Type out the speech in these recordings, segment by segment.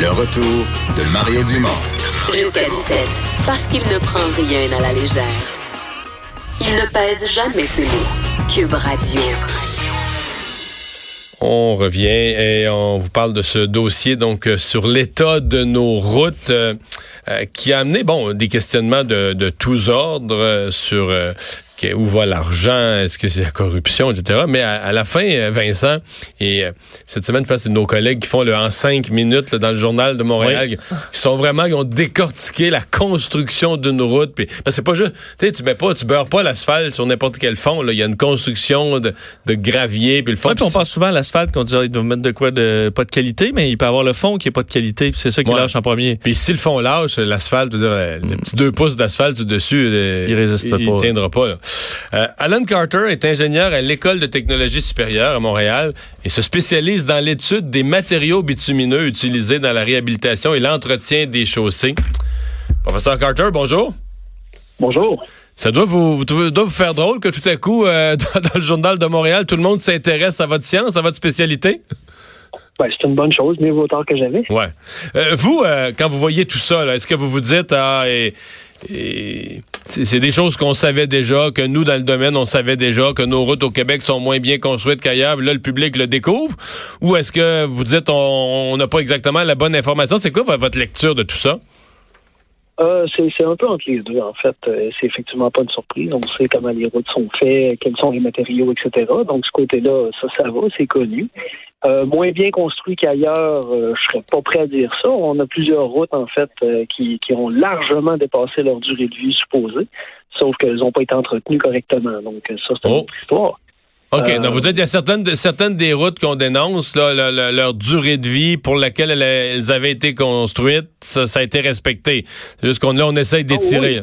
Le retour de Mario Dumont. Jusqu'à 17, parce qu'il ne prend rien à la légère. Il ne pèse jamais ses mots. Cube Radio. On revient et on vous parle de ce dossier donc euh, sur l'état de nos routes euh, euh, qui a amené bon des questionnements de, de tous ordres sur où va l'argent, est-ce que c'est la corruption, etc. Mais à, la fin, euh, Vincent, et euh, cette semaine, je pense c'est nos collègues qui font le en cinq minutes dans le journal de Montréal, qui sont vraiment, qui ont décortiqué la construction d'une route. Puis, c'est pas juste, tu sais, tu mets pas, tu beurres pas l'asphalte sur n'importe quel fond. Il y a une construction de, de gravier, puis le fond. puis on pense souvent à l'asphalte qu'on dit ils doivent mettre de quoi de pas de qualité, mais il peut avoir le fond qui est pas de qualité, puis c'est ça qui lâche en premier. Puis si le fond lâche, l'asphalte, dire, le petit deux pouces d'asphalte dessus, il résiste pas. Il tiendra pas. Là. Euh, Alan Carter est ingénieur à l'École de technologie supérieure à Montréal et se spécialise dans l'étude des matériaux bitumineux utilisés dans la réhabilitation et l'entretien des chaussées. Professeur Carter, bonjour. Bonjour. Ça doit vous, doit vous faire drôle que tout à coup, euh, dans, le journal de Montréal, tout le monde s'intéresse à votre science, à votre spécialité? Ben, c'est une bonne chose, mieux vaut tard que j'avais. Ouais. Euh, vous, quand vous voyez tout ça, est-ce que vous vous dites, ah, et c'est des choses qu'on savait déjà, que nous, dans le domaine, on savait déjà, que nos routes au Québec sont moins bien construites qu'ailleurs. Là, le public le découvre. Ou est-ce que vous dites on n'a pas exactement la bonne information? C'est quoi votre lecture de tout ça? Euh, c'est un peu entre les deux, en fait. Euh, c'est effectivement pas une surprise. On sait comment les routes sont faites, quels sont les matériaux, etc. Donc, ce côté-là, ça, ça va, c'est connu. Euh, moins bien construit qu'ailleurs, je serais pas prêt à dire ça. On a plusieurs routes, en fait, qui, qui ont largement dépassé leur durée de vie supposée, sauf qu'elles n'ont pas été entretenues correctement. Donc, ça, c'est une oh. autre histoire. OK. donc, vous dites qu'il y a certaines, certaines des routes qu'on dénonce, là, leur durée de vie pour laquelle elles, avaient été construites, ça, a été respecté. C'est juste qu'on là, on essaye ah d'étirer.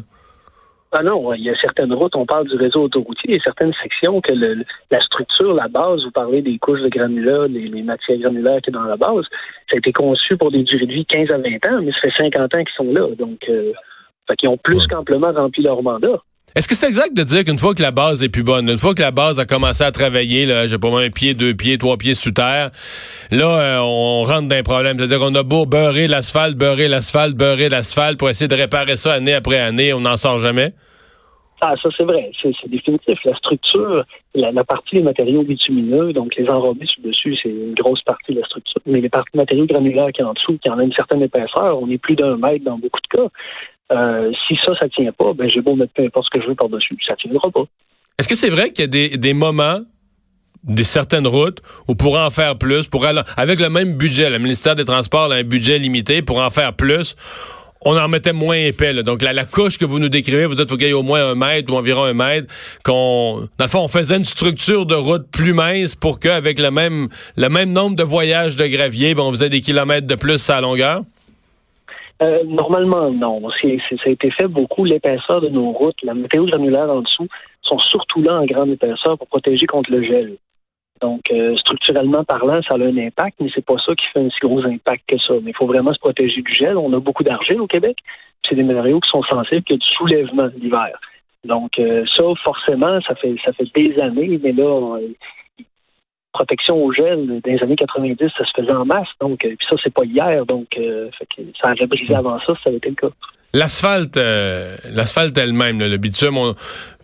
Ah, non, il y a certaines routes, on parle du réseau autoroutier, il y a certaines sections que la structure, la base, vous parlez des couches de granulats, les, matières granulaires qui sont dans la base, ça a été conçu pour des durées de vie 15 à 20 ans, mais ça fait 50 ans qu'ils sont là. Donc, euh, fait ont plus qu'amplement rempli leur mandat. Est-ce que c'est exact de dire qu'une fois que la base est plus bonne, une fois que la base a commencé à travailler, là, j'ai pas un pied, deux pieds, trois pieds sous terre, là, euh, on rentre dans un problème. C'est-à-dire qu'on a beau beurrer l'asphalte, beurrer l'asphalte, beurrer l'asphalte pour essayer de réparer ça année après année, on n'en sort jamais? Ah, ça c'est vrai, c'est définitif. La structure, la, partie des matériaux bitumineux, donc les enrobés sur-dessus, c'est une grosse partie de la structure. Mais les parties matériaux granulaires qui en dessous, qui en a une certaine épaisseur, on est plus d'un mètre dans beaucoup de cas. Euh, si ça, ça tient pas, ben j'ai beau mettre peu importe ce que je veux par-dessus, ça tiendra pas. Est-ce que c'est vrai qu'il y a des, des moments des certaines routes où pour en faire plus, pour aller, avec le même budget, le ministère des Transports a un budget limité, pour en faire plus, on en mettait moins épais. Donc la, la, couche que vous nous décrivez, vous dites qu'il y ait au moins un mètre ou environ un mètre, qu'on dans le fond on faisait une structure de route plus mince pour qu'avec le même le même nombre de voyages de gravier, ben, on faisait des kilomètres de plus à longueur. Euh, normalement, non. C'est, ça a été fait beaucoup. L'épaisseur de nos routes, la météo granulaire en dessous, sont surtout là en grande épaisseur pour protéger contre le gel. Donc, euh, structurellement parlant, ça a un impact, mais c'est pas ça qui fait un si gros impact que ça. Mais il faut vraiment se protéger du gel. On a beaucoup d'argile au Québec. C'est des matériaux qui sont sensibles qu'il y a du soulèvement l'hiver. Donc, euh, ça, forcément, ça fait ça fait des années, mais là, protection au gel dans les années 90, ça se faisait en masse. Donc, euh, puis ça, c'est pas hier. Donc, euh, ça aurait brisé avant ça, ça avait été le cas. L'asphalte, euh, l'asphalte elle-même, le bitume,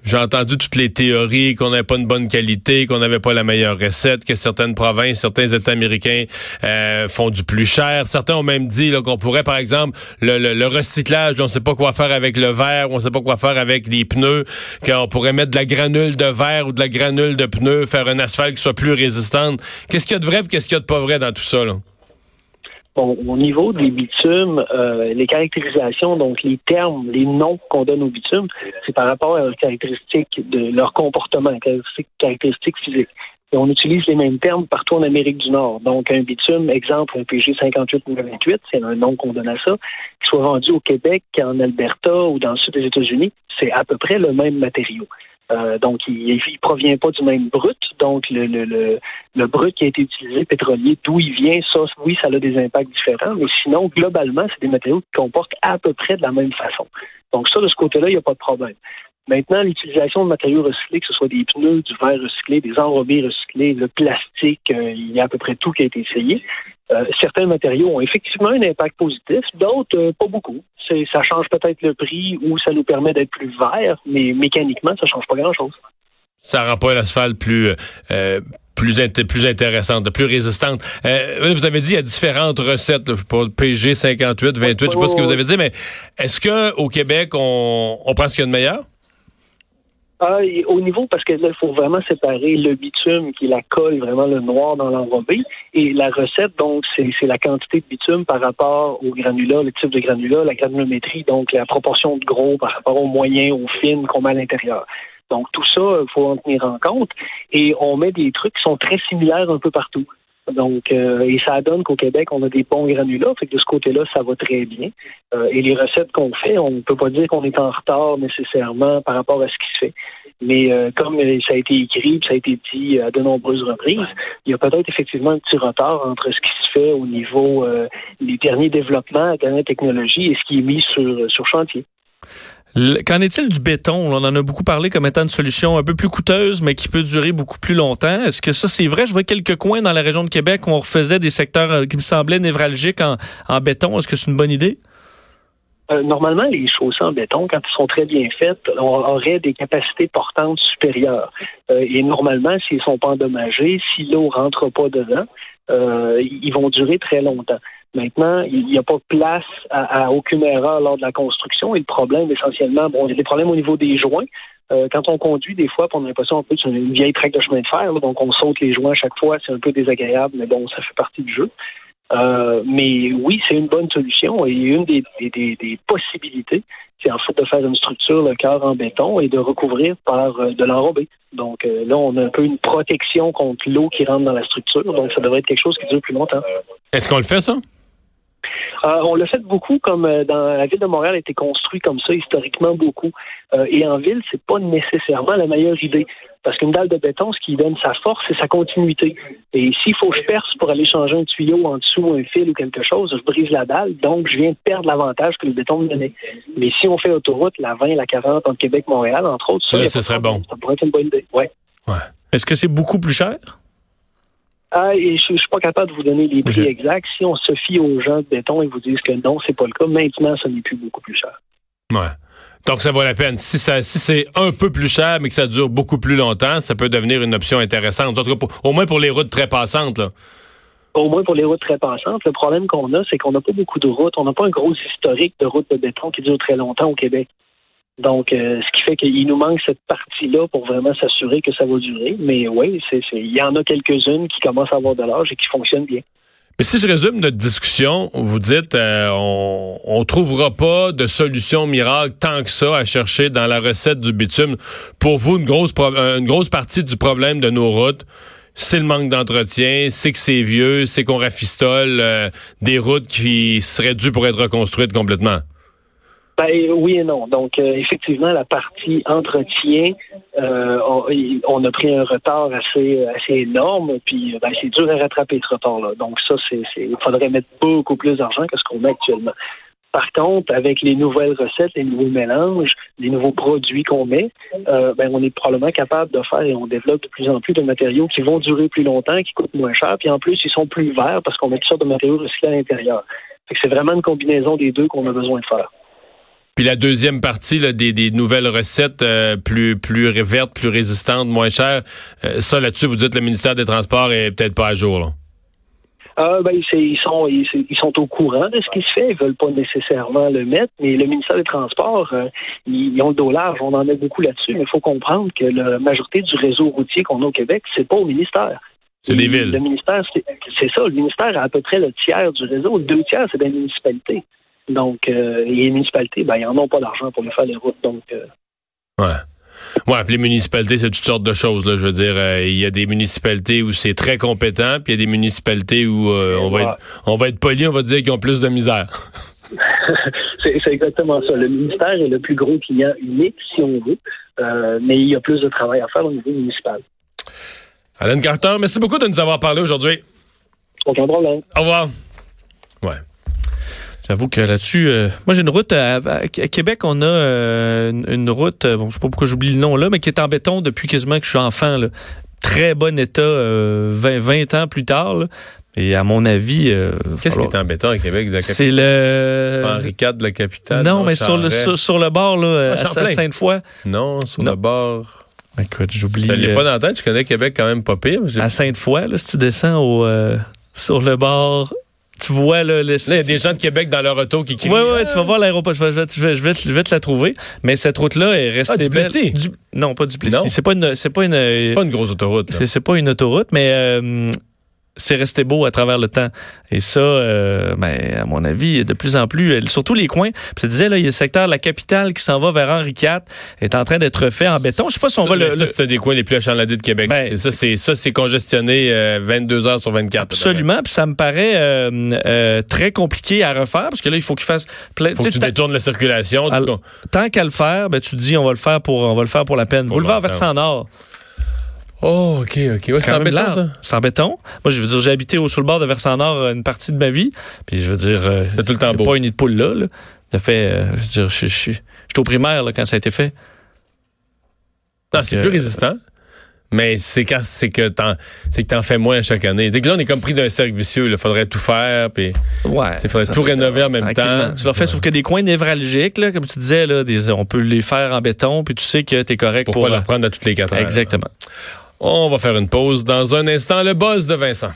j'ai entendu toutes les théories qu'on n'avait pas une bonne qualité, qu'on n'avait pas la meilleure recette, que certaines provinces, certains États américains euh, font du plus cher. Certains ont même dit qu'on pourrait, par exemple, le, recyclage, on ne sait pas quoi faire avec le verre, on ne sait pas quoi faire avec les pneus, qu'on pourrait mettre de la granule de verre ou de la granule de pneus, faire un asphalte qui soit plus résistante. Qu'est-ce qu'il y a de vrai et qu'est-ce qu'il y a de pas vrai dans tout ça? Là? Bon, au niveau des bitumes, euh, les caractérisations, donc les termes, les noms qu'on donne aux bitumes, c'est par rapport à leurs caractéristiques de leur comportement, caractéristiques, physiques. Et on utilise les mêmes termes partout en Amérique du Nord. Donc, un bitume, exemple, un PG 5828, c'est un nom qu'on donne à ça, qui soit vendu au Québec, en Alberta ou dans le sud des États-Unis, c'est à peu près le même matériau. Euh, donc, il ne provient pas du même brut. Donc, le, le, le, brut qui a été utilisé, pétrolier, d'où il vient, ça, oui, ça a des impacts différents. Mais sinon, globalement, c'est des matériaux qui comportent à peu près de la même façon. Donc, ça, de ce côté-là, il n'y a pas de problème. Maintenant, l'utilisation de matériaux recyclés, que ce soit des pneus, du verre recyclé, des enrobés recyclés, le plastique, euh, il y a à peu près tout qui a été essayé. Euh, certains matériaux ont effectivement un impact positif, d'autres euh, pas beaucoup. C'est, ça change peut-être le prix ou ça nous permet d'être plus vert, mais mécaniquement, ça change pas grand-chose. Ça rend pas l'asphalte plus euh, plus, plus intéressante, plus résistante. Euh, vous avez dit il y a différentes recettes, là, pas PG 58, 28, je sais pas ce que vous avez dit, mais est-ce que au Québec on, on pense qu'il y a de meilleur? Ah, au niveau, parce que là, il faut vraiment séparer le bitume, qui la colle, vraiment le noir dans l'enrobé, et la recette, donc, c'est la quantité de bitume par rapport au granulat, le type de granulat, la granulométrie, donc la proportion de gros par rapport au moyen, au fine qu'on met à l'intérieur. Donc, tout ça, il faut en tenir en compte. Et on met des trucs qui sont très similaires un peu partout. Donc, euh, et ça donne qu'au Québec, on a des bons granulats. Fait que de ce côté-là, ça va très bien. Euh, et les recettes qu'on fait, on ne peut pas dire qu'on est en retard nécessairement par rapport à ce qui se fait. Mais euh, comme ça a été écrit, ça a été dit à de nombreuses reprises, il y a peut-être effectivement un petit retard entre ce qui se fait au niveau des derniers développements, la dernière technologie et ce qui est mis sur, sur chantier. Qu'en est-il du béton? On en a beaucoup parlé comme étant une solution un peu plus coûteuse, mais qui peut durer beaucoup plus longtemps. Est-ce que ça, c'est vrai? Je vois quelques coins dans la région de Québec où on refaisait des secteurs euh, qui me semblaient névralgiques en, béton. Est-ce que c'est une bonne idée? Euh, normalement, les chaussées en béton, quand elles sont très bien faites, auraient des capacités portantes supérieures. Euh, et normalement, s'ils ne sont pas endommagés, si l'eau rentre pas dedans, ils vont durer très longtemps. Maintenant, il n'y a pas de place à, aucune erreur lors de la construction. Et le problème, essentiellement, bon, il y a des problèmes au niveau des joints. Euh, quand on conduit, des fois, on a l'impression un peu c'est une vieille traque de chemin de fer, donc on saute les joints à chaque fois, c'est un peu désagréable, mais bon, ça fait partie du jeu. Euh, mais oui, c'est une bonne solution et une des, des, possibilités, c'est en fait de faire une structure, le cœur en béton et de recouvrir par euh, de l'enrobé. Donc là, on a un peu une protection contre l'eau qui rentre dans la structure, donc ça devrait être quelque chose qui dure plus longtemps. Est-ce qu'on le fait, ça? Euh, on l'a fait beaucoup comme euh, dans la ville de Montréal a été construit comme ça historiquement beaucoup. Euh, et en ville, c'est pas nécessairement la meilleure idée. Parce qu'une dalle de béton, ce qui donne sa force, c'est sa continuité. Et s'il faut que je perce pour aller changer un tuyau en dessous, un fil ou quelque chose, je brise la dalle, donc je viens de perdre l'avantage que le béton me donnait. Mais si on fait autoroute, la 20, la 40 entre Québec Montréal, entre autres, ça, ça serait bon. Ça pourrait être une bonne idée. Ouais. ouais. Est-ce que c'est beaucoup plus cher? Ah, et je, ne suis pas capable de vous donner les prix exacts. Si on se fie aux gens de béton, ils vous disent que non, c'est pas le cas. Maintenant, ça n'est plus beaucoup plus cher. Ouais. Donc, ça vaut la peine. Si, ça, si c'est un peu plus cher, mais que ça dure beaucoup plus longtemps, ça peut devenir une option intéressante. En tout cas, au moins pour les routes très passantes. Là. Au moins pour les routes très passantes. Le problème qu'on a, c'est qu'on n'a pas beaucoup de routes. On n'a pas un gros historique de routes de béton qui dure très longtemps au Québec. Donc, euh, ce qui fait qu'il nous manque cette partie-là pour vraiment s'assurer que ça va durer. Mais oui, il y en a quelques-unes qui commencent à avoir de l'âge et qui fonctionnent bien. Mais si je résume notre discussion, vous dites euh, on, ne trouvera pas de solution miracle tant que ça à chercher dans la recette du bitume. Pour vous, une grosse une grosse partie du problème de nos routes, c'est le manque d'entretien, c'est que c'est vieux, c'est qu'on rafistole euh, des routes qui seraient dues pour être reconstruites complètement. Ben, oui et non. Donc, euh, effectivement, la partie entretien, euh, on, a pris un retard assez, assez énorme, puis ben, c'est dur à rattraper ce retard-là. Donc, ça, c'est, il faudrait mettre beaucoup plus d'argent que ce qu'on met actuellement. Par contre, avec les nouvelles recettes, les nouveaux mélanges, les nouveaux produits qu'on met, euh, ben, on est probablement capable de faire et on développe de plus en plus de matériaux qui vont durer plus longtemps, qui coûtent moins cher, puis en plus, ils sont plus verts parce qu'on met toutes sortes de matériaux recyclés à l'intérieur. c'est vraiment une combinaison des deux qu'on a besoin de faire. Puis la deuxième partie des, nouvelles recettes euh, plus plus vertes, plus résistantes, moins chères, euh, ça là-dessus, vous dites le ministère des Transports est peut-être pas à jour. Là. Ah, ben, ils sont ils, sont au courant de ce qui se fait. Ils veulent pas nécessairement le mettre, mais le ministère des Transports, euh, ils, ont le dos large. On en a beaucoup là-dessus, mais il faut comprendre que la majorité du réseau routier qu'on a au Québec, c'est pas au ministère. C'est des villes. Le ministère, c'est ça. Le ministère a à peu près le tiers du réseau. Le deux tiers, c'est des municipalités. Donc, euh, les municipalités, ben, ils n'en ont pas d'argent pour faire les routes. Donc, euh. ouais. Ouais, les municipalités, c'est toutes sortes de choses. Là. Je veux dire, euh, il y a des municipalités où c'est très compétent, puis il y a des municipalités où on, va être, on va être poli, on va dire qu'ils ont plus de misère. c'est exactement ça. Le ministère est le plus gros client unique, si on veut, mais il y a plus de travail à faire au niveau municipal. Alain Carter, merci beaucoup de nous avoir parlé aujourd'hui. Aucun problème. Au revoir. Ouais. J'avoue que là-dessus, euh, moi j'ai une route à, à Québec, on a euh, une, route, euh, bon, je sais pas pourquoi j'oublie le nom là, mais qui est en béton depuis quasiment que je suis enfant. Là. Très bon état, euh, 20, 20 ans plus tard. là. Et à mon avis, euh, Qu'est-ce qui est embêtant à Québec? de la capitale? c'est le Henri IV de la capitale? non, mais sur le sur, sur le bord là, Ah, à. Sainte-Foy. Non, sur Non. le bord. Écoute, j'oublie. Je l'ai euh, pas dans la tête. Je connais Québec quand même pas pire. À Sainte-Foy, là, si tu descends au euh, sur le bord, tu vois là, le, Là, il y a des gens de Québec dans leur auto qui crient. Ouais, ouais, tu vas voir l'aéroport. Je vais, je, vais, je, vais, je, vais te, je vais te la trouver. Mais cette route-là est restée Ah, Duplessis? belle. Du- non, pas du Non. C'est pas une, c'est pas une, C'est pas une grosse autoroute. c'est pas une autoroute, mais euh, c'est resté beau à travers le temps. Et ça, euh, ben, à mon avis, de plus en plus, euh, surtout les coins. Puis je te disais, là, il y a le secteur de la capitale qui s'en va vers Henri IV, est en train d'être fait en béton. Je sais pas si on Ça, va le, ça, le- c'est un des coins les plus achalandés de Québec. Ben, ça, c'est ça, c'est congestionné euh, 22 heures sur 24. Absolument, puis ça me paraît euh, euh, très compliqué à refaire parce que là il faut qu'il fasse plein. Faut que tu détournes la circulation. tant qu'à le faire, ben, tu te dis on va le faire pour on va le faire pour la peine. Pour Boulevard. Versant Nord. Oh, OK, OK. Ouais, c'est embêtant, large. ça? C'est en béton. Moi, je veux dire, j'ai habité au sous le bord de Versant Nord euh, une partie de ma vie. Puis je veux dire, euh, C'est tout le temps beau. pas une nid de poule là. là. Ça fait, euh, je veux dire, je- je- je- j'étais au primaire là, quand ça a été fait. Non, Donc, c'est euh, plus résistant. Mais c'est quand c'est que t'en c'est que t'en fais moins chaque année. C'est que là on est comme pris d'un cercle vicieux. Il faudrait tout faire puis Ouais. il faudrait tout rénover en même temps. Tu leur fais, sauf que des coins névralgiques, là, comme tu disais, là, des, on peut les faire en béton, puis tu sais que tu es correct pour, pour. pas euh, leur prendre à toutes les quatre heures. Exactement. On va faire une pause dans un instant. Le buzz de Vincent.